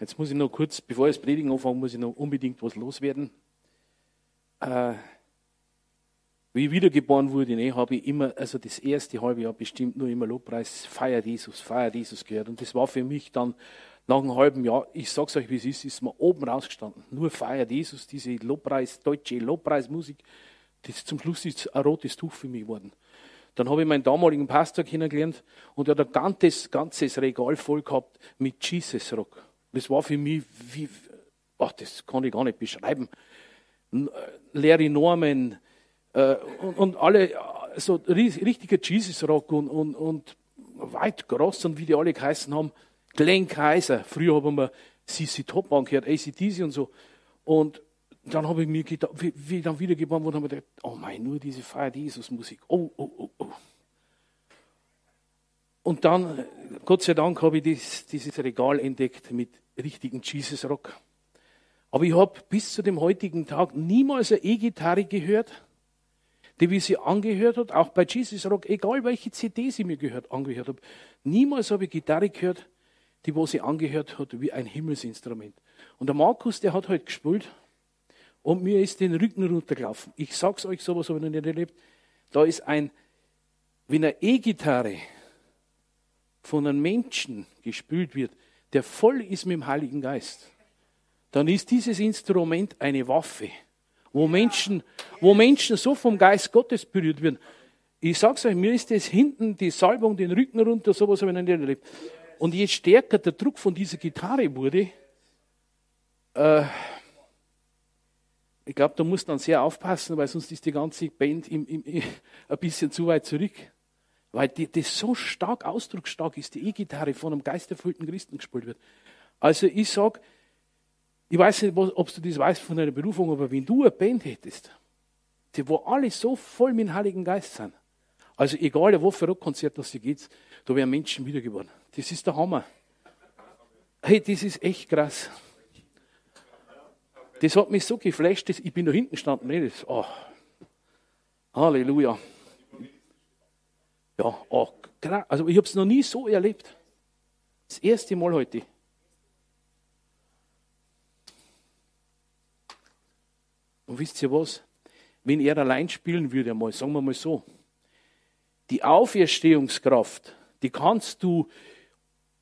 Jetzt muss ich noch kurz, bevor ich das Predigen anfange, muss ich noch unbedingt was loswerden. Äh, wie ich wiedergeboren wurde, ne, habe ich immer, also das erste halbe Jahr bestimmt nur immer Lobpreis, feiert Jesus, feiert Jesus gehört. Und das war für mich dann nach einem halben Jahr, ich sag's euch, wie es ist, ist mir oben rausgestanden. Nur feiert Jesus, diese Lobpreis, deutsche Lobpreismusik, das zum Schluss ist ein rotes Tuch für mich geworden. Dann habe ich meinen damaligen Pastor kennengelernt und er hat ein ganzes, ganzes Regal voll gehabt mit Jesus Rock. Das war für mich wie, ach, das kann ich gar nicht beschreiben. Äh, Larry Norman äh, und, und, alle, so richtiger Jesus Rock und, und, und weit groß und wie die alle geheißen haben. Glenn Kaiser, früher haben wir CC Top gehört, ACDC und so. Und dann habe ich mir gedacht, wie, wie ich dann wiedergeboren wurde, habe ich gedacht, oh mein, nur diese Feier Jesus Musik. Oh, oh, oh, oh. Und dann, Gott sei Dank, habe ich dieses, dieses Regal entdeckt mit richtigen Jesus Rock. Aber ich habe bis zu dem heutigen Tag niemals eine E-Gitarre gehört, die wie sie angehört hat, auch bei Jesus Rock, egal welche CD sie mir gehört, angehört habe. Niemals habe ich Gitarre gehört, die wo sie angehört hat wie ein Himmelsinstrument. Und der Markus, der hat halt gespielt und mir ist den Rücken runtergelaufen. Ich sag's euch, sowas habe ich noch nicht erlebt. Da ist ein, wenn eine E-Gitarre von einem Menschen gespielt wird, der voll ist mit dem Heiligen Geist, dann ist dieses Instrument eine Waffe, wo Menschen, wo Menschen so vom Geist Gottes berührt werden. Ich sag's euch, mir ist das hinten, die Salbung, den Rücken runter, sowas habe ich noch nicht erlebt. Und je stärker der Druck von dieser Gitarre wurde, äh, ich glaube, da muss man sehr aufpassen, weil sonst ist die ganze Band im, im, im, ein bisschen zu weit zurück. Weil die, das so stark ausdrucksstark ist, die E-Gitarre von einem geisterfüllten Christen gespielt wird. Also ich sage, ich weiß nicht, ob du das weißt von deiner Berufung, aber wenn du eine Band hättest, die, wo alle so voll mit dem Heiligen Geist sind, also egal, wo für Rockkonzert das hier geht, da wären Menschen wiedergeboren. Das ist der Hammer. Hey, das ist echt krass. Das hat mich so geflasht, dass ich bin da hinten gestanden. Nee, das, oh. Halleluja. Ja, oh, krass. Also ich habe es noch nie so erlebt. Das erste Mal heute. Und wisst ihr was? Wenn er allein spielen würde, mal, sagen wir mal so, die Auferstehungskraft, die kannst du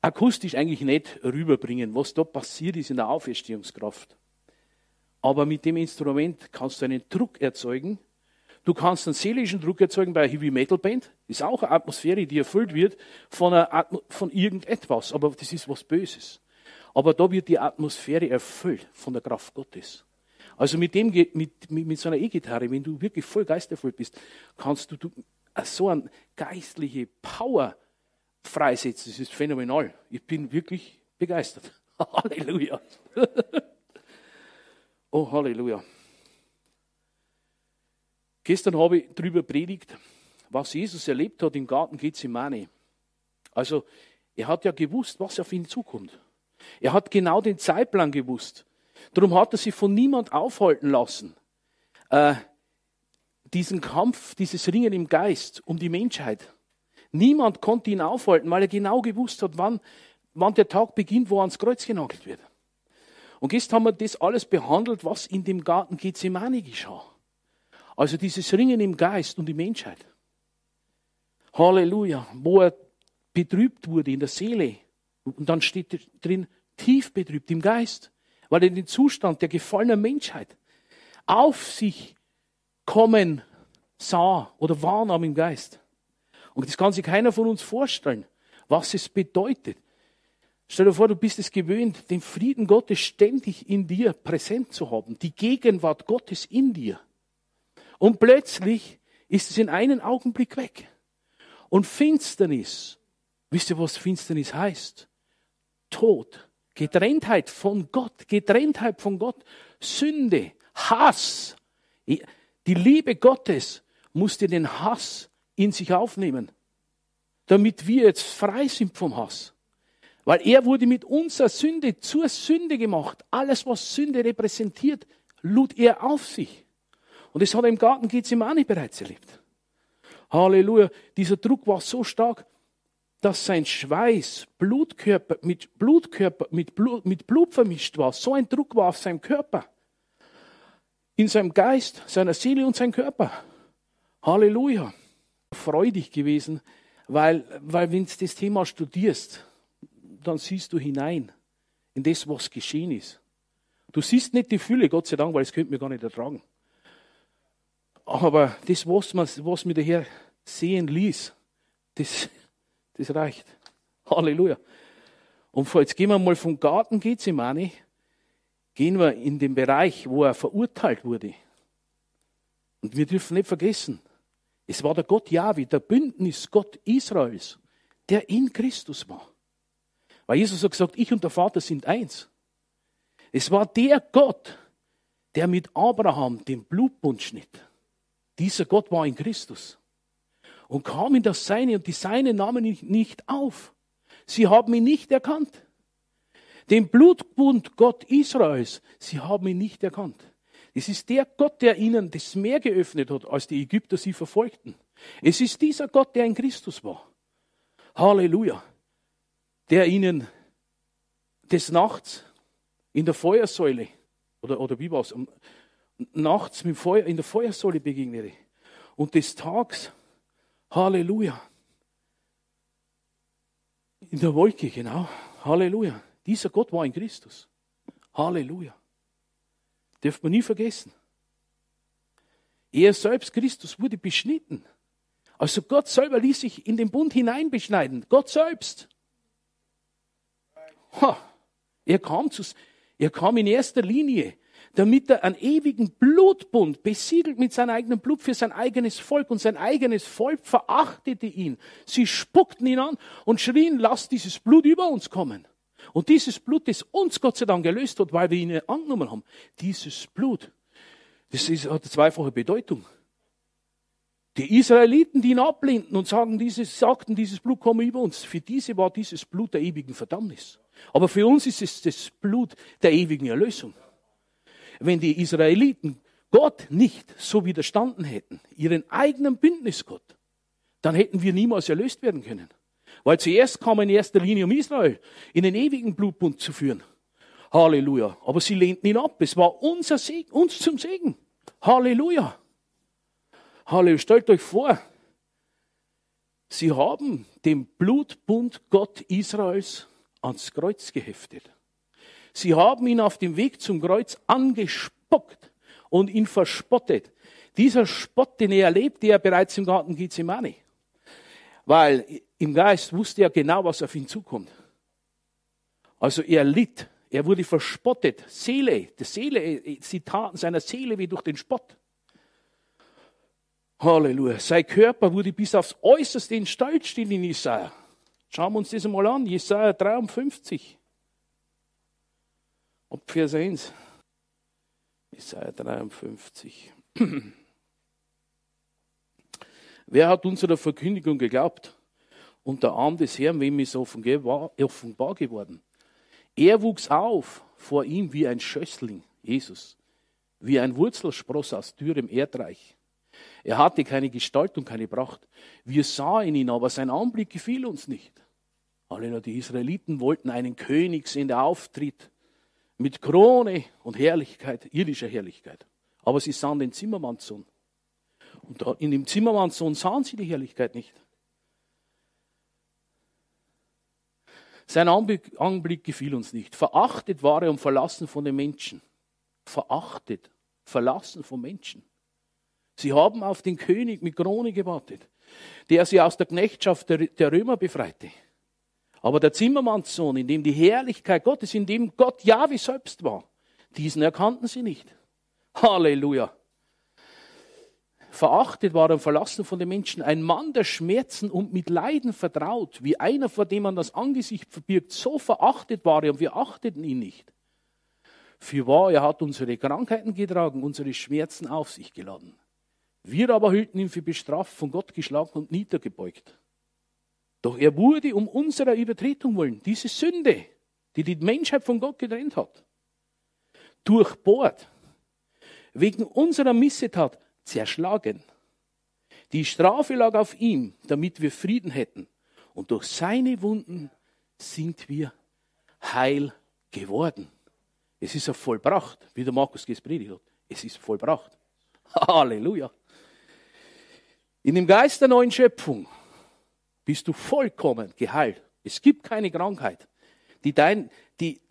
akustisch eigentlich nicht rüberbringen, was da passiert ist in der Auferstehungskraft. Aber mit dem Instrument kannst du einen Druck erzeugen. Du kannst einen seelischen Druck erzeugen bei einer Heavy Metal Band. Ist auch eine Atmosphäre, die erfüllt wird von, einer, von irgendetwas. Aber das ist was Böses. Aber da wird die Atmosphäre erfüllt von der Kraft Gottes. Also mit dem, mit, mit, mit so einer E-Gitarre, wenn du wirklich voll geistervoll bist, kannst du, du so eine geistliche Power freisetzen. Das ist phänomenal. Ich bin wirklich begeistert. Halleluja. oh, Halleluja. Gestern habe ich darüber predigt, was Jesus erlebt hat im Garten Gethsemane. Also, er hat ja gewusst, was auf ihn zukommt. Er hat genau den Zeitplan gewusst. Darum hat er sich von niemand aufhalten lassen. Äh, diesen Kampf, dieses Ringen im Geist um die Menschheit. Niemand konnte ihn aufhalten, weil er genau gewusst hat, wann, wann der Tag beginnt, wo er ans Kreuz genagelt wird. Und jetzt haben wir das alles behandelt, was in dem Garten Gethsemane geschah. Also dieses Ringen im Geist und die Menschheit. Halleluja, wo er betrübt wurde in der Seele. Und dann steht drin, tief betrübt im Geist, weil er den Zustand der gefallenen Menschheit auf sich kommen sah oder wahrnahm im Geist. Und das kann sich keiner von uns vorstellen, was es bedeutet. Stell dir vor, du bist es gewöhnt, den Frieden Gottes ständig in dir präsent zu haben, die Gegenwart Gottes in dir. Und plötzlich ist es in einem Augenblick weg. Und Finsternis, wisst ihr, was Finsternis heißt? Tod, Getrenntheit von Gott, Getrenntheit von Gott, Sünde, Hass. Die Liebe Gottes musste den Hass in sich aufnehmen, damit wir jetzt frei sind vom Hass. Weil er wurde mit unserer Sünde zur Sünde gemacht. Alles, was Sünde repräsentiert, lud er auf sich. Und das hat er im Garten Gethsemane bereits erlebt. Halleluja. Dieser Druck war so stark. dass sein Schweiß Blutkörper, mit Blutkörper, mit Blut, mit Blut vermischt war. So ein Druck war auf seinem Körper. In seinem Geist, seiner Seele und seinem Körper. Halleluja. Freudig gewesen, weil, weil wenn du das Thema studierst, dann siehst du hinein in das, was geschehen ist. Du siehst nicht die Fülle, Gott sei Dank, weil es könnte mir gar nicht ertragen. Aber das, was, man, was mir der Herr sehen ließ, das, das reicht. Halleluja. Und jetzt gehen wir mal vom Garten Gethsemane, gehen wir in den Bereich, wo er verurteilt wurde. Und wir dürfen nicht vergessen, es war der Gott Jahwe, der Bündnisgott Israels, der in Christus war. Weil Jesus hat gesagt, ich und der Vater sind eins. Es war der Gott, der mit Abraham den Blutbund schnitt. Dieser Gott war in Christus und kam in das Seine und die Seine nahmen ihn nicht auf. Sie haben ihn nicht erkannt. Den Blutbund Gott Israels, sie haben ihn nicht erkannt. Es ist der Gott, der ihnen das Meer geöffnet hat, als die Ägypter sie verfolgten. Es ist dieser Gott, der in Christus war. Halleluja. Der ihnen des Nachts in der Feuersäule, oder, oder wie war es, nachts mit Feuer, in der Feuersäule begegnete und des Tags Halleluja. In der Wolke, genau. Halleluja. Dieser Gott war in Christus. Halleluja. Dürft man nie vergessen. Er selbst, Christus, wurde beschnitten. Also Gott selber ließ sich in den Bund hineinbeschneiden. Gott selbst. Ha, er, kam zu, er kam in erster Linie damit er einen ewigen Blutbund besiegelt mit seinem eigenen Blut für sein eigenes Volk und sein eigenes Volk verachtete ihn. Sie spuckten ihn an und schrien, lass dieses Blut über uns kommen. Und dieses Blut, das uns Gott sei Dank gelöst hat, weil wir ihn angenommen haben, dieses Blut, das ist, hat eine zweifache Bedeutung. Die Israeliten, die ihn ablehnten und sagen, dieses, sagten, dieses Blut komme über uns, für diese war dieses Blut der ewigen Verdammnis. Aber für uns ist es das Blut der ewigen Erlösung wenn die Israeliten Gott nicht so widerstanden hätten, ihren eigenen Bündnisgott, dann hätten wir niemals erlöst werden können. Weil zuerst kam in erster Linie um Israel in den ewigen Blutbund zu führen. Halleluja. Aber sie lehnten ihn ab. Es war unser Segen, uns zum Segen. Halleluja. Halleluja. Stellt euch vor, sie haben den Blutbund Gott Israels ans Kreuz geheftet. Sie haben ihn auf dem Weg zum Kreuz angespuckt und ihn verspottet. Dieser Spott, den er erlebte, er bereits im Garten Gethsemane. Weil im Geist wusste er genau, was auf ihn zukommt. Also er litt, er wurde verspottet. Seele, die Seele, sie taten seiner Seele wie durch den Spott. Halleluja. Sein Körper wurde bis aufs Äußerste in Stall in Jesaja. Schauen wir uns das einmal an. Jesaja 53. Ab Vers 1, Jesaja 53. Wer hat unserer Verkündigung geglaubt? Und der Arm des Herrn, wem ist offenbar geworden? Er wuchs auf vor ihm wie ein Schössling, Jesus, wie ein Wurzelspross aus dürrem Erdreich. Er hatte keine Gestalt und keine Pracht. Wir sahen ihn, aber sein Anblick gefiel uns nicht. Alle die Israeliten wollten einen König sehen, der auftritt mit Krone und Herrlichkeit, irdischer Herrlichkeit. Aber sie sahen den Zimmermannssohn. Und in dem Zimmermannssohn sahen sie die Herrlichkeit nicht. Sein Anblick, gefiel uns nicht. Verachtet war er und verlassen von den Menschen. Verachtet, verlassen von Menschen. Sie haben auf den König mit Krone gewartet, der sie aus der Knechtschaft der Römer befreite. Aber der Zimmermannssohn, in dem die Herrlichkeit Gottes, in dem Gott Jahwe selbst war, diesen erkannten sie nicht. Halleluja. Verachtet war er verlassen von den Menschen, ein Mann der Schmerzen und mit Leiden vertraut, wie einer, vor dem man das Angesicht verbirgt. So verachtet war er und wir achteten ihn nicht. Für wahr, er hat unsere Krankheiten getragen, unsere Schmerzen auf sich geladen. Wir aber hielten ihn für bestraft, von Gott geschlagen und niedergebeugt. Doch er wurde um unserer Übertretung willen, diese Sünde, die die Menschheit von Gott getrennt hat, durchbohrt, wegen unserer Missetat zerschlagen. Die Strafe lag auf ihm, damit wir Frieden hätten. Und durch seine Wunden sind wir heil geworden. Es ist ja vollbracht, wie der Markus predigt hat. Es ist vollbracht. Halleluja. In dem Geist der neuen Schöpfung bist du vollkommen geheilt. Es gibt keine Krankheit, die dein, die,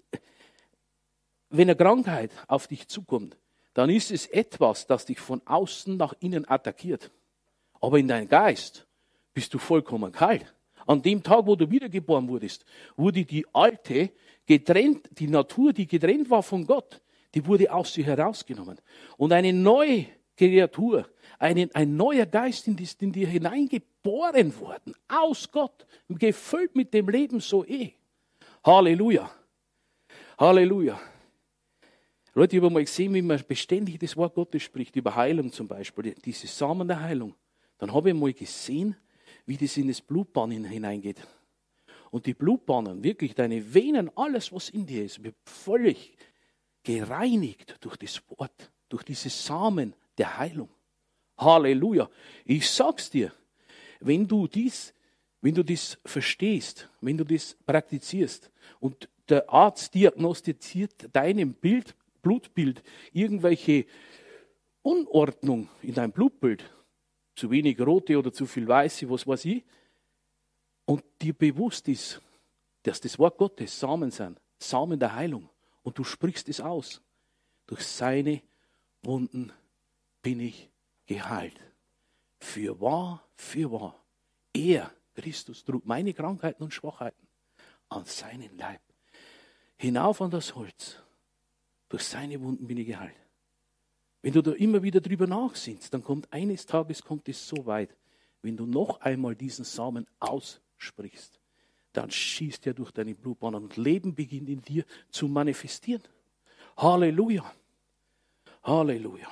wenn eine Krankheit auf dich zukommt, dann ist es etwas, das dich von außen nach innen attackiert. Aber in deinem Geist bist du vollkommen geheilt. An dem Tag, wo du wiedergeboren wurdest, wurde die alte, getrennt, die Natur, die getrennt war von Gott, die wurde aus dir herausgenommen. Und eine neue Kreatur, ein, ein neuer Geist in, in dir hineingeboren worden, aus Gott, gefüllt mit dem Leben so eh. Halleluja. Halleluja. Leute, ich habe mal gesehen, wie man beständig das Wort Gottes spricht, über Heilung zum Beispiel, diese Samen der Heilung. Dann habe ich mal gesehen, wie das in das Blutbahn hineingeht. Und die Blutbahnen, wirklich deine Venen, alles, was in dir ist, wird völlig gereinigt durch das Wort, durch diese Samen der Heilung. Halleluja. Ich sag's dir, wenn du dies, wenn du das verstehst, wenn du das praktizierst und der Arzt diagnostiziert deinem Bild, Blutbild irgendwelche Unordnung in deinem Blutbild, zu wenig rote oder zu viel weiße, was weiß ich, und dir bewusst ist, dass das Wort Gottes Samen sind, Samen der Heilung, und du sprichst es aus, durch seine Wunden bin ich geheilt. Für wahr, für wahr. Er, Christus, trug meine Krankheiten und Schwachheiten an seinen Leib. Hinauf an das Holz. Durch seine Wunden bin ich geheilt. Wenn du da immer wieder drüber nachsinnst, dann kommt eines Tages kommt es so weit, wenn du noch einmal diesen Samen aussprichst, dann schießt er durch deine Blutbahnen und Leben beginnt in dir zu manifestieren. Halleluja. Halleluja.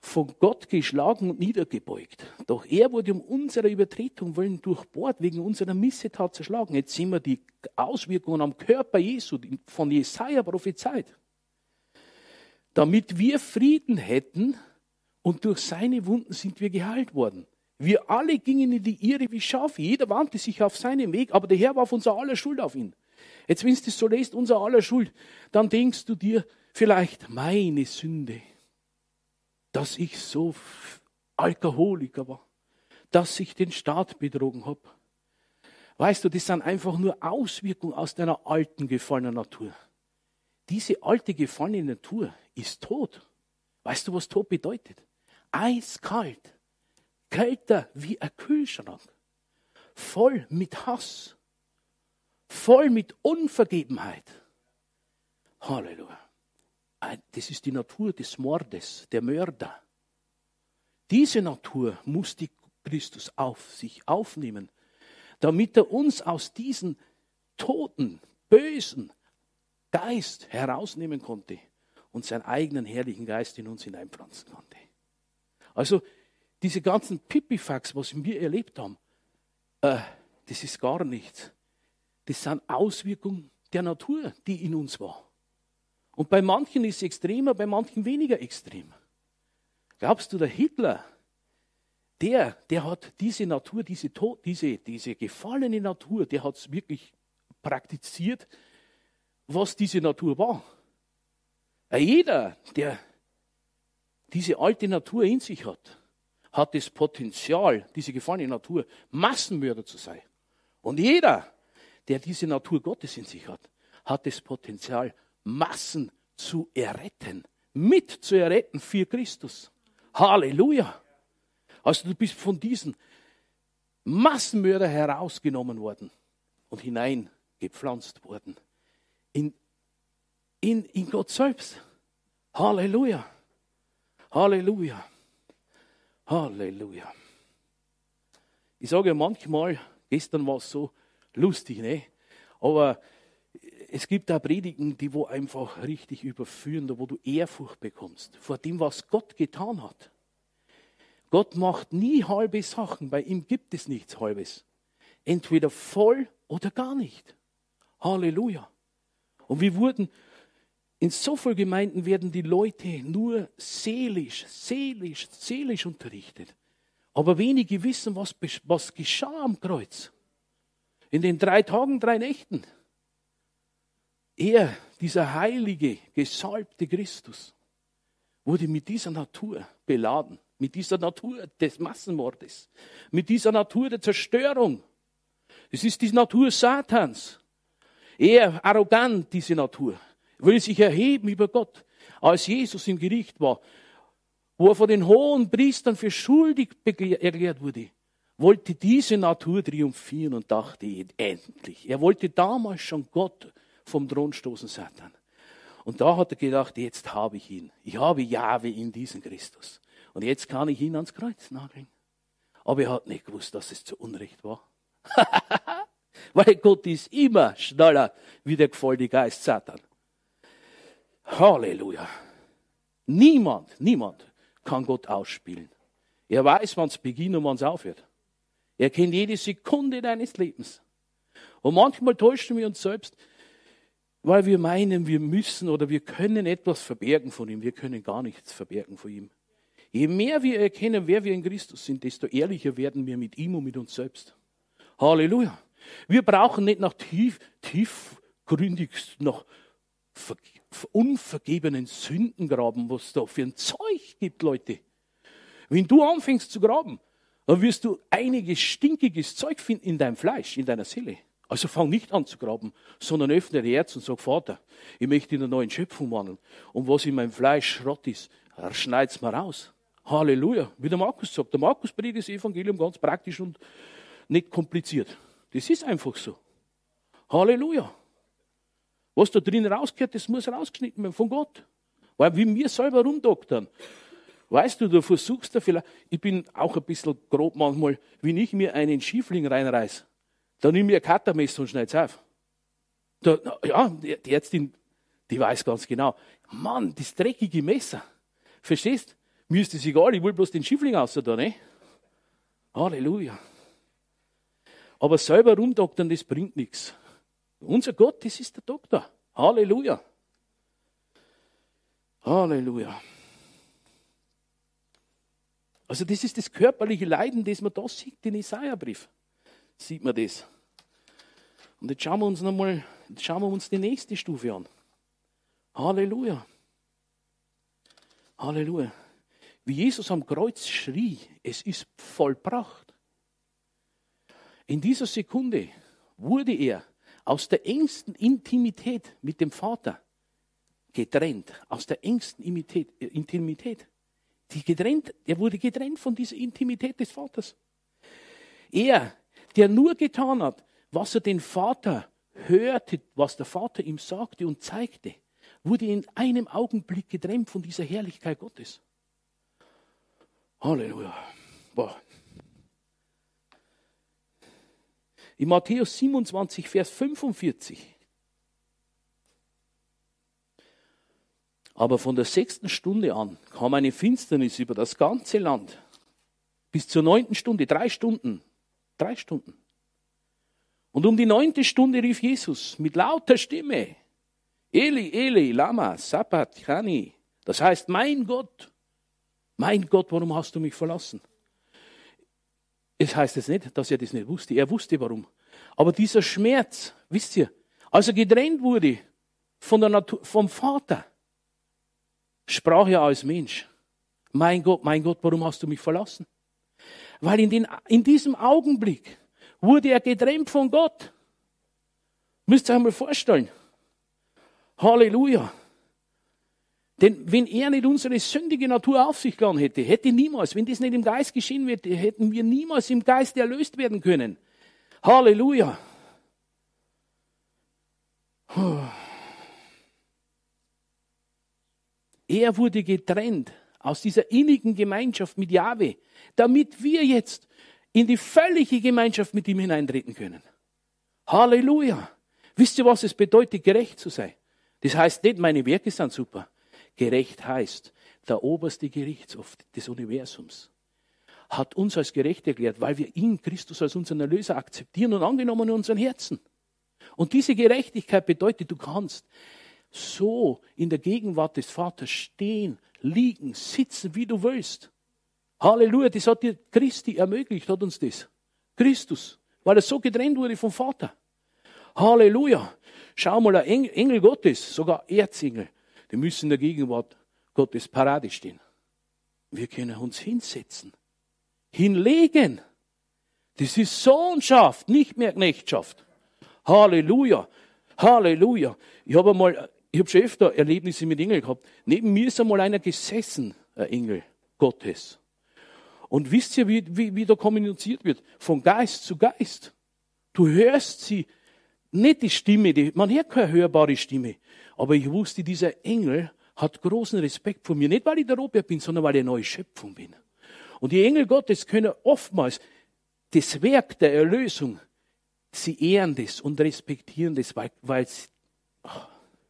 Von Gott geschlagen und niedergebeugt. Doch er wurde um unsere Übertretung willen durchbohrt, wegen unserer Missetat zerschlagen. Jetzt sehen wir die Auswirkungen am Körper Jesu von Jesaja prophezeit damit wir Frieden hätten und durch seine Wunden sind wir geheilt worden. Wir alle gingen in die Irre wie Schafe. Jeder wandte sich auf seinen Weg, aber der Herr warf unser aller Schuld auf ihn. Jetzt, wenn du das so lest, unser aller Schuld, dann denkst du dir vielleicht, meine Sünde, dass ich so Alkoholiker war, dass ich den Staat betrogen habe. Weißt du, das sind einfach nur Auswirkungen aus deiner alten gefallenen Natur. Diese alte gefallene Natur ist tot. Weißt du, was tot bedeutet? Eiskalt, kälter wie ein Kühlschrank, voll mit Hass, voll mit Unvergebenheit. Halleluja. Das ist die Natur des Mordes, der Mörder. Diese Natur muss die Christus auf sich aufnehmen, damit er uns aus diesen toten, bösen, Geist herausnehmen konnte und seinen eigenen herrlichen Geist in uns hineinpflanzen konnte. Also diese ganzen Pipifax, was wir erlebt haben, äh, das ist gar nichts. Das sind Auswirkungen der Natur, die in uns war. Und bei manchen ist es extremer, bei manchen weniger extrem. Glaubst du, der Hitler, der, der hat diese Natur, diese, diese, diese gefallene Natur, der hat es wirklich praktiziert was diese Natur war. Jeder, der diese alte Natur in sich hat, hat das Potenzial, diese gefallene Natur, Massenmörder zu sein. Und jeder, der diese Natur Gottes in sich hat, hat das Potenzial, Massen zu erretten, mit zu erretten für Christus. Halleluja. Also du bist von diesen Massenmörder herausgenommen worden und hineingepflanzt worden in, in, in Gott selbst. Halleluja. Halleluja. Halleluja. Ich sage manchmal, gestern war es so lustig, ne? aber es gibt da Predigen, die wo einfach richtig überführen, wo du Ehrfurcht bekommst vor dem, was Gott getan hat. Gott macht nie halbe Sachen, bei ihm gibt es nichts Halbes. Entweder voll oder gar nicht. Halleluja. Und wir wurden, in so vielen Gemeinden werden die Leute nur seelisch, seelisch, seelisch unterrichtet. Aber wenige wissen, was, was geschah am Kreuz. In den drei Tagen, drei Nächten. Er, dieser heilige, gesalbte Christus, wurde mit dieser Natur beladen, mit dieser Natur des Massenmordes, mit dieser Natur der Zerstörung. Es ist die Natur Satans. Er arrogant, diese Natur, will sich erheben über Gott. Als Jesus im Gericht war, wo er von den hohen Priestern für schuldig erklärt wurde, wollte diese Natur triumphieren und dachte endlich. Er wollte damals schon Gott vom Thron stoßen, Satan. Und da hat er gedacht, jetzt habe ich ihn. Ich habe Jahwe in diesen Christus. Und jetzt kann ich ihn ans Kreuz nageln. Aber er hat nicht gewusst, dass es zu Unrecht war. Weil Gott ist immer schneller wie der gefallene Geist Satan. Halleluja. Niemand, niemand kann Gott ausspielen. Er weiß, wann es beginnt und wann es aufhört. Er kennt jede Sekunde deines Lebens. Und manchmal täuschen wir uns selbst, weil wir meinen, wir müssen oder wir können etwas verbergen von ihm. Wir können gar nichts verbergen von ihm. Je mehr wir erkennen, wer wir in Christus sind, desto ehrlicher werden wir mit ihm und mit uns selbst. Halleluja. Wir brauchen nicht nach tief, tiefgründig, nach unvergebenen Sünden graben, was da für ein Zeug gibt, Leute. Wenn du anfängst zu graben, dann wirst du einiges stinkiges Zeug finden in deinem Fleisch, in deiner Seele. Also fang nicht an zu graben, sondern öffne dein Herz und sag, Vater, ich möchte in einer neuen Schöpfung wandeln. Und was in meinem Fleisch Schrott ist, schneid's mal raus. Halleluja. Wie der Markus sagt, der Markus predigt das Evangelium ganz praktisch und nicht kompliziert. Das ist einfach so. Halleluja. Was da drin rausgehört, das muss rausgeschnitten werden von Gott. Weil wie wir selber rumdoktern. Weißt du, du versuchst da vielleicht, ich bin auch ein bisschen grob manchmal, wenn ich mir einen Schiefling reinreiß, dann nimm mir ein Cuttermesser und schneid's auf. Da, ja, die Ärztin, die weiß ganz genau, Mann, das dreckige Messer. Verstehst? Mir ist das egal, ich will bloß den Schiefling aus da, ne? Halleluja. Aber selber rumdoktern, das bringt nichts. Unser Gott, das ist der Doktor. Halleluja. Halleluja. Also das ist das körperliche Leiden, das man da sieht, den Isaiah-Brief. Sieht man das. Und jetzt schauen wir uns nochmal, schauen wir uns die nächste Stufe an. Halleluja. Halleluja. Wie Jesus am Kreuz schrie, es ist vollbracht. In dieser Sekunde wurde er aus der engsten Intimität mit dem Vater getrennt, aus der engsten äh, Intimität. Die getrennt, er wurde getrennt von dieser Intimität des Vaters. Er, der nur getan hat, was er den Vater hörte, was der Vater ihm sagte und zeigte, wurde in einem Augenblick getrennt von dieser Herrlichkeit Gottes. Halleluja. Boah. In Matthäus 27, Vers 45. Aber von der sechsten Stunde an kam eine Finsternis über das ganze Land. Bis zur neunten Stunde, drei Stunden. Drei Stunden. Und um die neunte Stunde rief Jesus mit lauter Stimme, Eli, Eli, Lama, Sabbat, Chani. Das heißt, mein Gott, mein Gott, warum hast du mich verlassen? Es heißt jetzt nicht, dass er das nicht wusste. Er wusste warum. Aber dieser Schmerz, wisst ihr, als er getrennt wurde von der Natur, vom Vater, sprach er als Mensch. Mein Gott, mein Gott, warum hast du mich verlassen? Weil in, den, in diesem Augenblick wurde er getrennt von Gott. Müsst ihr euch mal vorstellen. Halleluja. Denn wenn er nicht unsere sündige Natur auf sich genommen hätte, hätte niemals, wenn das nicht im Geist geschehen wäre, hätten wir niemals im Geist erlöst werden können. Halleluja. Er wurde getrennt aus dieser innigen Gemeinschaft mit Jahwe, damit wir jetzt in die völlige Gemeinschaft mit ihm hineintreten können. Halleluja. Wisst ihr, was es bedeutet, gerecht zu sein? Das heißt nicht, meine Werke sind super. Gerecht heißt, der oberste Gerichtshof des Universums hat uns als gerecht erklärt, weil wir ihn, Christus, als unseren Erlöser akzeptieren und angenommen in unseren Herzen. Und diese Gerechtigkeit bedeutet, du kannst so in der Gegenwart des Vaters stehen, liegen, sitzen, wie du willst. Halleluja, das hat dir Christi ermöglicht, hat uns das. Christus, weil er so getrennt wurde vom Vater. Halleluja. Schau mal, ein Engel Gottes, sogar Erzengel, die müssen in der Gegenwart Gottes Parade stehen. Wir können uns hinsetzen, hinlegen. Das ist Sohnschaft, nicht mehr Knechtschaft. Halleluja, Halleluja. Ich habe einmal, ich habe schon öfter Erlebnisse mit Engeln gehabt. Neben mir ist einmal einer gesessen, ein Engel Gottes. Und wisst ihr, wie, wie, wie da kommuniziert wird? Von Geist zu Geist. Du hörst sie, nicht die Stimme, die, man hört keine hörbare Stimme. Aber ich wusste, dieser Engel hat großen Respekt vor mir. Nicht, weil ich der Robert bin, sondern weil ich eine neue Schöpfung bin. Und die Engel Gottes können oftmals das Werk der Erlösung, sie ehren das und respektieren das, weil, weil sie, oh,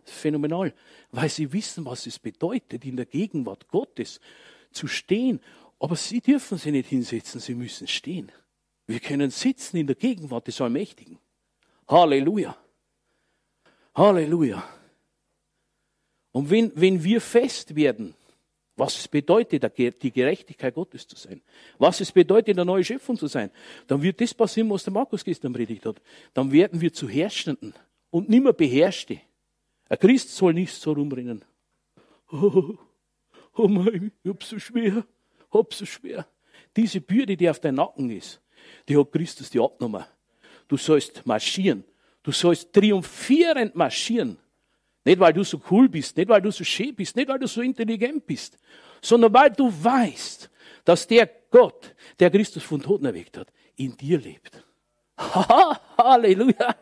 phänomenal, weil sie wissen, was es bedeutet, in der Gegenwart Gottes zu stehen. Aber sie dürfen sich nicht hinsetzen, sie müssen stehen. Wir können sitzen in der Gegenwart des Allmächtigen. Halleluja. Halleluja. Und wenn, wenn wir fest werden, was es bedeutet, die Gerechtigkeit Gottes zu sein, was es bedeutet, eine neue Schöpfung zu sein, dann wird das passieren, was der Markus gestern predigt hat. Dann werden wir zu Herrschenden und nimmer Beherrschte. Ein Christ soll nicht so rumrennen. Oh, oh mein, ich hab's so schwer, hab's so schwer. Diese Bürde, die auf deinem Nacken ist, die hat Christus dir abgenommen. Du sollst marschieren. Du sollst triumphierend marschieren. Nicht, weil du so cool bist, nicht, weil du so schön bist, nicht, weil du so intelligent bist, sondern weil du weißt, dass der Gott, der Christus von Toten erweckt hat, in dir lebt. Halleluja.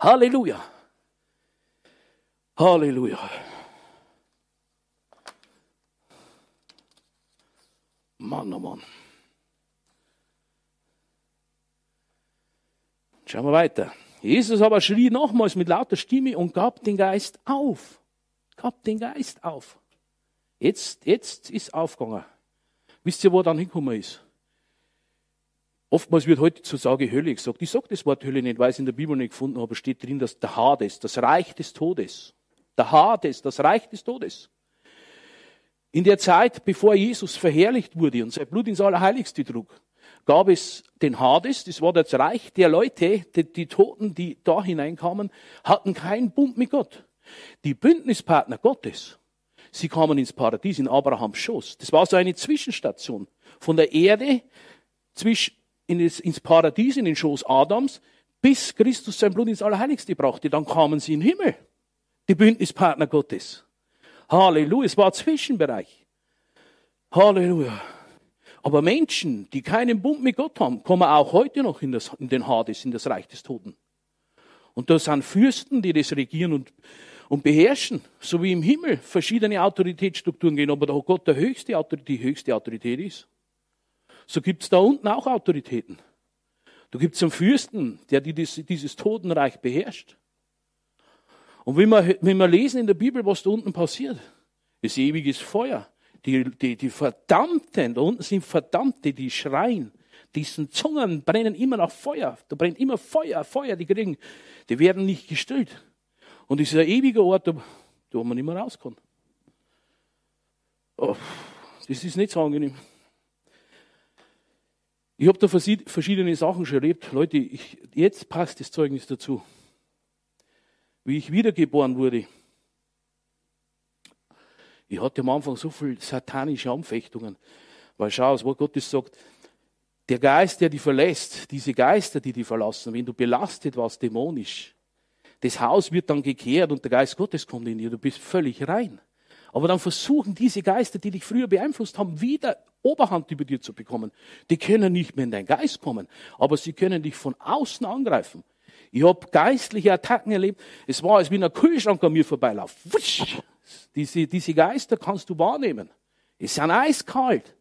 Halleluja. Halleluja. Mann, oh Mann. Schauen wir weiter. Jesus aber schrie nochmals mit lauter Stimme und gab den Geist auf. Gab den Geist auf. Jetzt, jetzt ist aufgegangen. Wisst ihr, wo er dann hingekommen ist? Oftmals wird heute zur Sage Hölle gesagt. Ich sage das Wort Hölle nicht, weil ich es in der Bibel nicht gefunden habe. steht drin, dass der Hades, das Reich des Todes. Der Hades, das Reich des Todes. In der Zeit, bevor Jesus verherrlicht wurde und sein Blut ins Allerheiligste trug, gab es den Hades, das war das Reich der Leute, die, die Toten, die da hineinkamen, hatten keinen Bund mit Gott. Die Bündnispartner Gottes, sie kamen ins Paradies, in Abrahams Schoß. Das war so eine Zwischenstation. Von der Erde zwischen, ins Paradies, in den Schoß Adams, bis Christus sein Blut ins Allerheiligste brachte. Dann kamen sie in den Himmel. Die Bündnispartner Gottes. Halleluja. Es war ein Zwischenbereich. Halleluja. Aber Menschen, die keinen Bund mit Gott haben, kommen auch heute noch in, das, in den Hades, in das Reich des Toten. Und da sind Fürsten, die das regieren und, und beherrschen, so wie im Himmel verschiedene Autoritätsstrukturen gehen, aber da Gott der höchste Autorität, die höchste Autorität ist. So gibt es da unten auch Autoritäten. Da gibt es einen Fürsten, der dieses, dieses Totenreich beherrscht. Und wenn wir, wenn wir lesen in der Bibel, was da unten passiert, ist ewiges Feuer. Die, die, die Verdammten, da unten sind Verdammte, die schreien. Diesen Zungen brennen immer nach Feuer. Da brennt immer Feuer, Feuer, die kriegen, die werden nicht gestillt. Und es ist ein ewiger Ort, wo man nicht mehr rauskommt. Oh, das ist nicht so angenehm. Ich habe da verschiedene Sachen schon erlebt. Leute, ich, jetzt passt das Zeugnis dazu. Wie ich wiedergeboren wurde, ich hatte am Anfang so viel satanische Anfechtungen. Weil schau, das Wort Gottes sagt, der Geist, der dich verlässt, diese Geister, die dich verlassen, wenn du belastet warst dämonisch, das Haus wird dann gekehrt und der Geist Gottes kommt in dir, du bist völlig rein. Aber dann versuchen diese Geister, die dich früher beeinflusst haben, wieder Oberhand über dir zu bekommen. Die können nicht mehr in deinen Geist kommen, aber sie können dich von außen angreifen. Ich habe geistliche Attacken erlebt. Es war, als wenn ein Kühlschrank an mir vorbeiläuft. Diese, diese Geister kannst du wahrnehmen. Es sind eiskalt.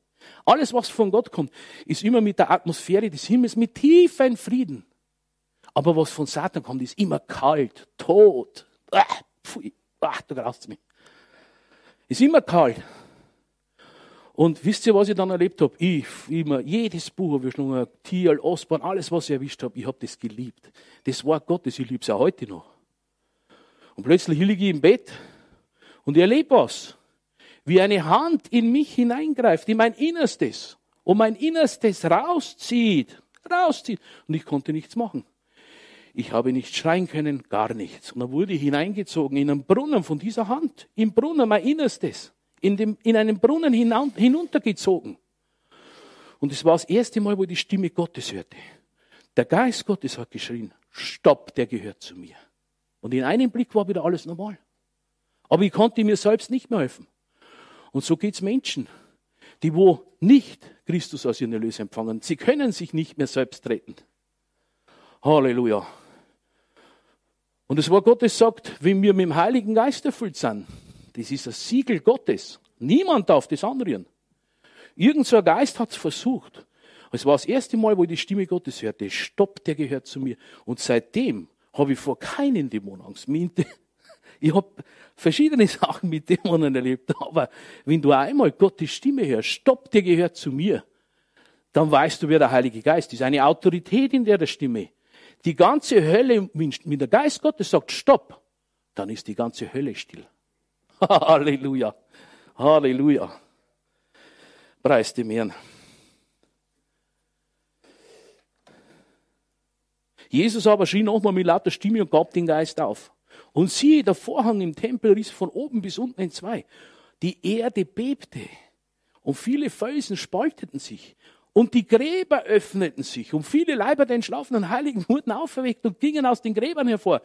Alles, was von Gott kommt, ist immer mit der Atmosphäre des Himmels, mit tiefen Frieden. Aber was von Satan kommt, ist immer kalt, tot. Ah, pfui, ah, du graust mich. Ist immer kalt. Und wisst ihr, was ich dann erlebt habe? Ich, immer, jedes Buch habe ich verschlungen, Thiel, Osborn, alles, was ich erwischt habe, ich habe das geliebt. Das Wort Gottes, ich liebe es ja heute noch. Und plötzlich liege ich im Bett und ich erlebe was. wie eine Hand in mich hineingreift, in mein Innerstes und mein Innerstes rauszieht, rauszieht. Und ich konnte nichts machen. Ich habe nicht schreien können, gar nichts. Und dann wurde ich hineingezogen in einen Brunnen von dieser Hand, im Brunnen, mein Innerstes, in, dem, in einen Brunnen hinuntergezogen. Und es war das erste Mal, wo ich die Stimme Gottes hörte. Der Geist Gottes hat geschrien, stopp, der gehört zu mir. Und in einem Blick war wieder alles normal. Aber ich konnte mir selbst nicht mehr helfen. Und so geht's Menschen, die wo nicht Christus als ihren Erlöser empfangen. Sie können sich nicht mehr selbst retten. Halleluja. Und das Wort Gottes sagt, wenn wir mit dem Heiligen Geist erfüllt sind, das ist das Siegel Gottes. Niemand darf das anrühren. Irgend so ein Geist hat es versucht. Es war das erste Mal, wo ich die Stimme Gottes hörte. Stopp, der gehört zu mir. Und seitdem habe ich vor keinen Dämon Angst. Ich habe verschiedene Sachen mit Dämonen erlebt, aber wenn du einmal Gottes Stimme hörst, stopp, der gehört zu mir, dann weißt du, wer der Heilige Geist ist. Eine Autorität in der, der Stimme. Die ganze Hölle, wenn der Geist Gottes sagt, stopp, dann ist die ganze Hölle still. Halleluja. Halleluja. Preis dem Herrn. Jesus aber schrie nochmal mit lauter Stimme und gab den Geist auf. Und siehe, der Vorhang im Tempel riss von oben bis unten in zwei. Die Erde bebte und viele Felsen spalteten sich und die Gräber öffneten sich und viele Leiber der entschlafenen Heiligen wurden auferweckt und gingen aus den Gräbern hervor.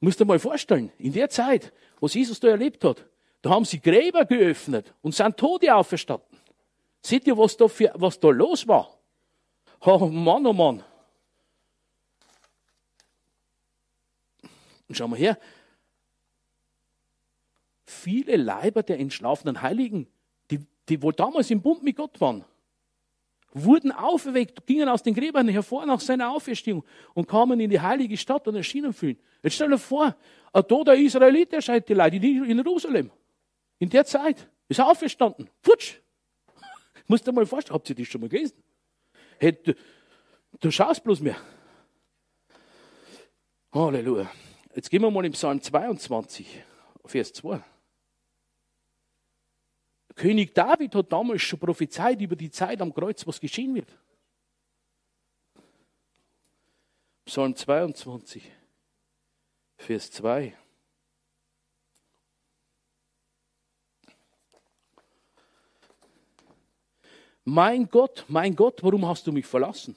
Musst du mal vorstellen, in der Zeit, was Jesus da erlebt hat, da haben sie Gräber geöffnet und sind Tode auferstanden. Seht ihr, was da, für, was da los war? Oh Mann, oh Mann. Und schau mal her. Viele Leiber der entschlafenen Heiligen, die, die wohl damals im Bund mit Gott waren, wurden auferweckt, gingen aus den Gräbern hervor nach seiner Auferstehung und kamen in die heilige Stadt und erschienen ihn. Jetzt stell dir vor, ein toter Israelit erscheint die Leute in Jerusalem. In der Zeit ist er auferstanden. Futsch! Musst dir mal vorstellen, habt ihr das schon mal gelesen? Hey, du, du schaust bloß mehr. Halleluja. Jetzt gehen wir mal im Psalm 22, Vers 2. König David hat damals schon prophezeit über die Zeit am Kreuz, was geschehen wird. Psalm 22, Vers 2. Mein Gott, mein Gott, warum hast du mich verlassen?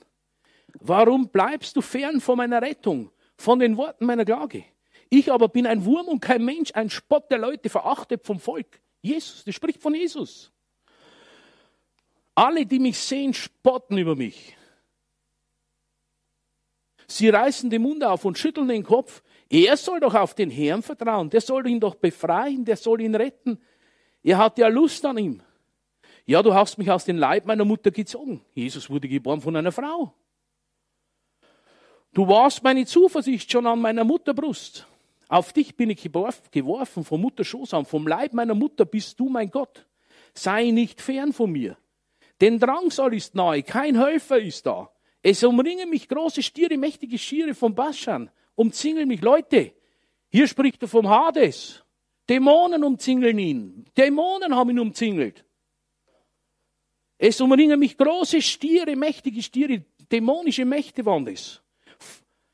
Warum bleibst du fern von meiner Rettung? von den Worten meiner Klage. Ich aber bin ein Wurm und kein Mensch, ein Spott der Leute, verachtet vom Volk. Jesus, das spricht von Jesus. Alle, die mich sehen, spotten über mich. Sie reißen den Mund auf und schütteln den Kopf. Er soll doch auf den Herrn vertrauen. Der soll ihn doch befreien. Der soll ihn retten. Er hat ja Lust an ihm. Ja, du hast mich aus dem Leib meiner Mutter gezogen. Jesus wurde geboren von einer Frau. Du warst meine Zuversicht schon an meiner Mutterbrust. Auf dich bin ich geworfen, vom Mutterschoß an, vom Leib meiner Mutter bist du mein Gott. Sei nicht fern von mir. Denn Drangsal ist nahe, kein Helfer ist da. Es umringen mich große Stiere, mächtige Schiere vom Baschan, umzingeln mich Leute. Hier spricht er vom Hades. Dämonen umzingeln ihn. Dämonen haben ihn umzingelt. Es umringen mich große Stiere, mächtige Stiere, dämonische Mächte waren das.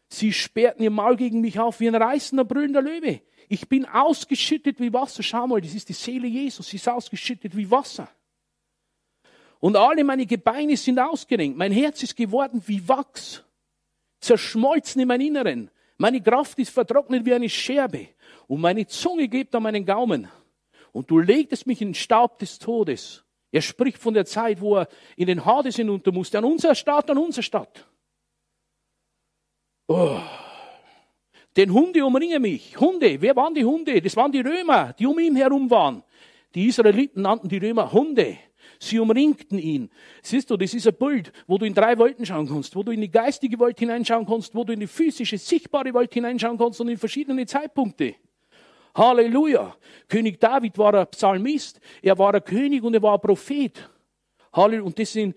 Sie sperrten ihr Maul gegen mich auf wie ein reißender, brüllender Löwe. Ich bin ausgeschüttet wie Wasser. Schau mal, das ist die Seele Jesus. Sie ist ausgeschüttet wie Wasser. Und alle meine Gebeine sind ausgerenkt. Mein Herz ist geworden wie Wachs. Zerschmolzen in mein Inneren. Meine Kraft ist vertrocknet wie eine Scherbe. Und meine Zunge gibt an meinen Gaumen. Und du legtest mich in den Staub des Todes. Er spricht von der Zeit, wo er in den Hades hinunter musste. An unserer Stadt, an unserer Stadt. Oh. Denn Hunde umringen mich. Hunde, wer waren die Hunde? Das waren die Römer, die um ihn herum waren. Die Israeliten nannten die Römer Hunde. Sie umringten ihn. Siehst du, das ist ein Bild, wo du in drei Welten schauen kannst, wo du in die geistige Welt hineinschauen kannst, wo du in die physische, sichtbare Welt hineinschauen kannst und in verschiedene Zeitpunkte. Halleluja. König David war ein Psalmist, er war ein König und er war ein Prophet. Halleluja. Und das sind,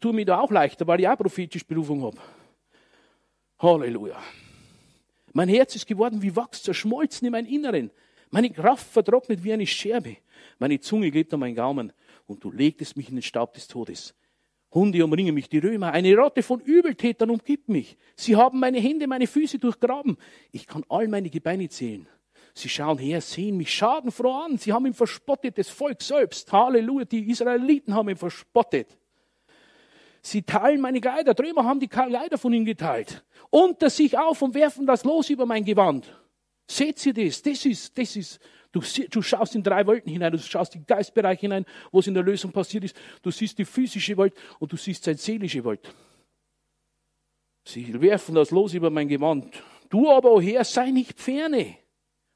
tut mir da auch leichter, weil ich auch prophetische Berufung habe. Halleluja. Mein Herz ist geworden wie Wachs, zerschmolzen in mein Inneren. Meine Kraft vertrocknet wie eine Scherbe. Meine Zunge klebt an meinen Gaumen. Und du legtest mich in den Staub des Todes. Hunde umringen mich, die Römer. Eine Rotte von Übeltätern umgibt mich. Sie haben meine Hände, meine Füße durchgraben. Ich kann all meine Gebeine zählen. Sie schauen her, sehen mich schadenfroh an. Sie haben ihn verspottet, das Volk selbst. Halleluja, die Israeliten haben ihn verspottet. Sie teilen meine Kleider. Trömer haben die Kleider von ihm geteilt. Unter sich auf und werfen das Los über mein Gewand. Seht ihr das? Das ist, das ist, du, du schaust in drei Welten hinein. Du schaust in den Geistbereich hinein, wo es in der Lösung passiert ist. Du siehst die physische Welt und du siehst seine seelische Welt. Sie werfen das Los über mein Gewand. Du aber, oh Herr, sei nicht ferne.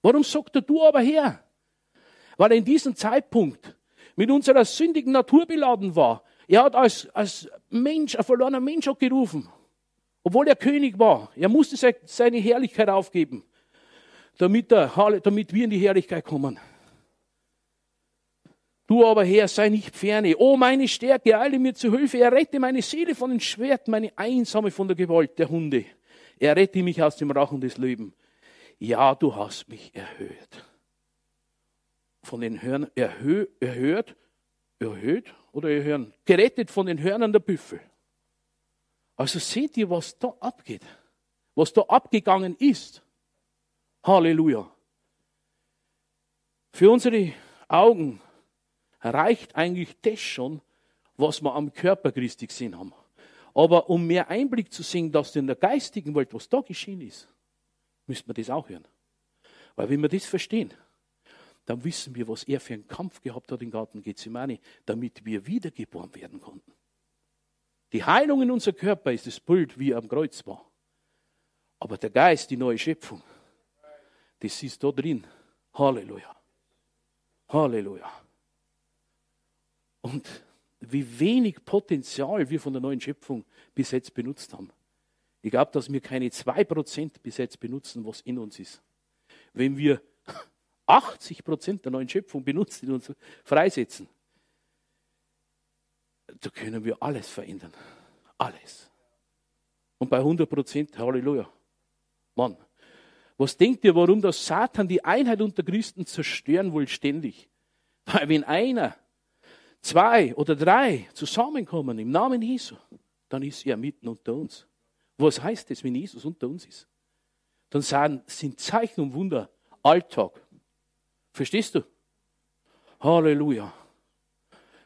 Warum sagt er du aber her? Weil er in diesem Zeitpunkt mit unserer sündigen Natur beladen war. Er hat als, als Mensch, ein verlorener Mensch auch gerufen. Obwohl er König war. Er musste seine Herrlichkeit aufgeben, damit, er, damit wir in die Herrlichkeit kommen. Du aber Herr, sei nicht ferne. O meine Stärke, eile mir zu Hilfe. Er rette meine Seele von den Schwerten, meine Einsame von der Gewalt der Hunde. Er rette mich aus dem Rachen des Lebens ja, du hast mich erhöht. Von den Hörnern, erhö, erhört, erhöht oder erhören, gerettet von den Hörnern der Büffel. Also seht ihr, was da abgeht, was da abgegangen ist. Halleluja. Für unsere Augen reicht eigentlich das schon, was wir am Körper Christi gesehen haben. Aber um mehr Einblick zu sehen, dass in der geistigen Welt, was da geschehen ist, müssen wir das auch hören. Weil wenn wir das verstehen, dann wissen wir, was er für einen Kampf gehabt hat im Garten Gethsemane, damit wir wiedergeboren werden konnten. Die Heilung in unser Körper ist das Bild, wie er am Kreuz war. Aber der Geist, die neue Schöpfung, das ist da drin. Halleluja. Halleluja. Und wie wenig Potenzial wir von der neuen Schöpfung bis jetzt benutzt haben. Ich glaube, dass wir keine 2% bis jetzt benutzen, was in uns ist. Wenn wir 80% der neuen Schöpfung benutzen und freisetzen, da können wir alles verändern. Alles. Und bei 100%, Halleluja. Mann, was denkt ihr, warum das Satan die Einheit unter Christen zerstören will ständig? Weil wenn einer, zwei oder drei zusammenkommen im Namen Jesu, dann ist er mitten unter uns. Was heißt es, wenn Jesus unter uns ist? Dann sind Zeichen und Wunder Alltag. Verstehst du? Halleluja.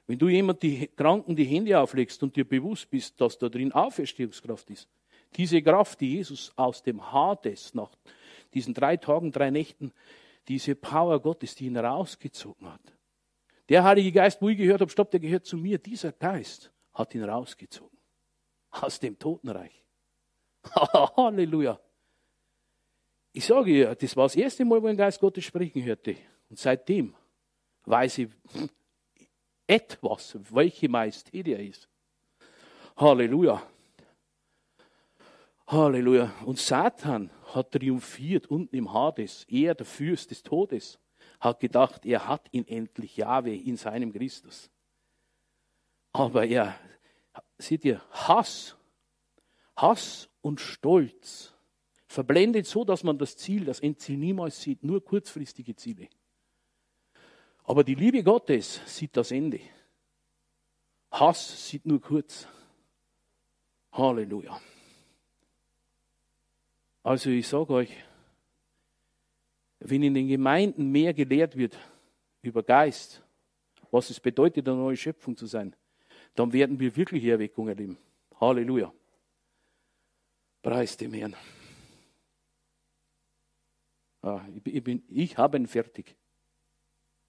Wenn du jemand die Kranken die Hände auflegst und dir bewusst bist, dass da drin Auferstehungskraft ist, diese Kraft, die Jesus aus dem Hades nach diesen drei Tagen, drei Nächten, diese Power Gottes, die ihn rausgezogen hat. Der Heilige Geist, wo ich gehört habe, stopp, der gehört zu mir. Dieser Geist hat ihn rausgezogen. Aus dem Totenreich. Halleluja. Ich sage ihr, das war das erste Mal, wo den Geist Gottes sprechen hörte. Und seitdem weiß ich etwas, welche Majestät er ist. Halleluja. Halleluja. Und Satan hat triumphiert unten im Hades. Er, der Fürst des Todes, hat gedacht, er hat ihn endlich, Jahwe, in seinem Christus. Aber er, seht ihr, Hass, Hass und Stolz verblendet so, dass man das Ziel, das Endziel niemals sieht, nur kurzfristige Ziele. Aber die Liebe Gottes sieht das Ende. Hass sieht nur kurz. Halleluja. Also ich sage euch, wenn in den Gemeinden mehr gelehrt wird über Geist, was es bedeutet, eine neue Schöpfung zu sein, dann werden wir wirklich Erweckung erleben. Halleluja. Preis dem Herrn. Ah, ich, bin, ich habe ihn fertig.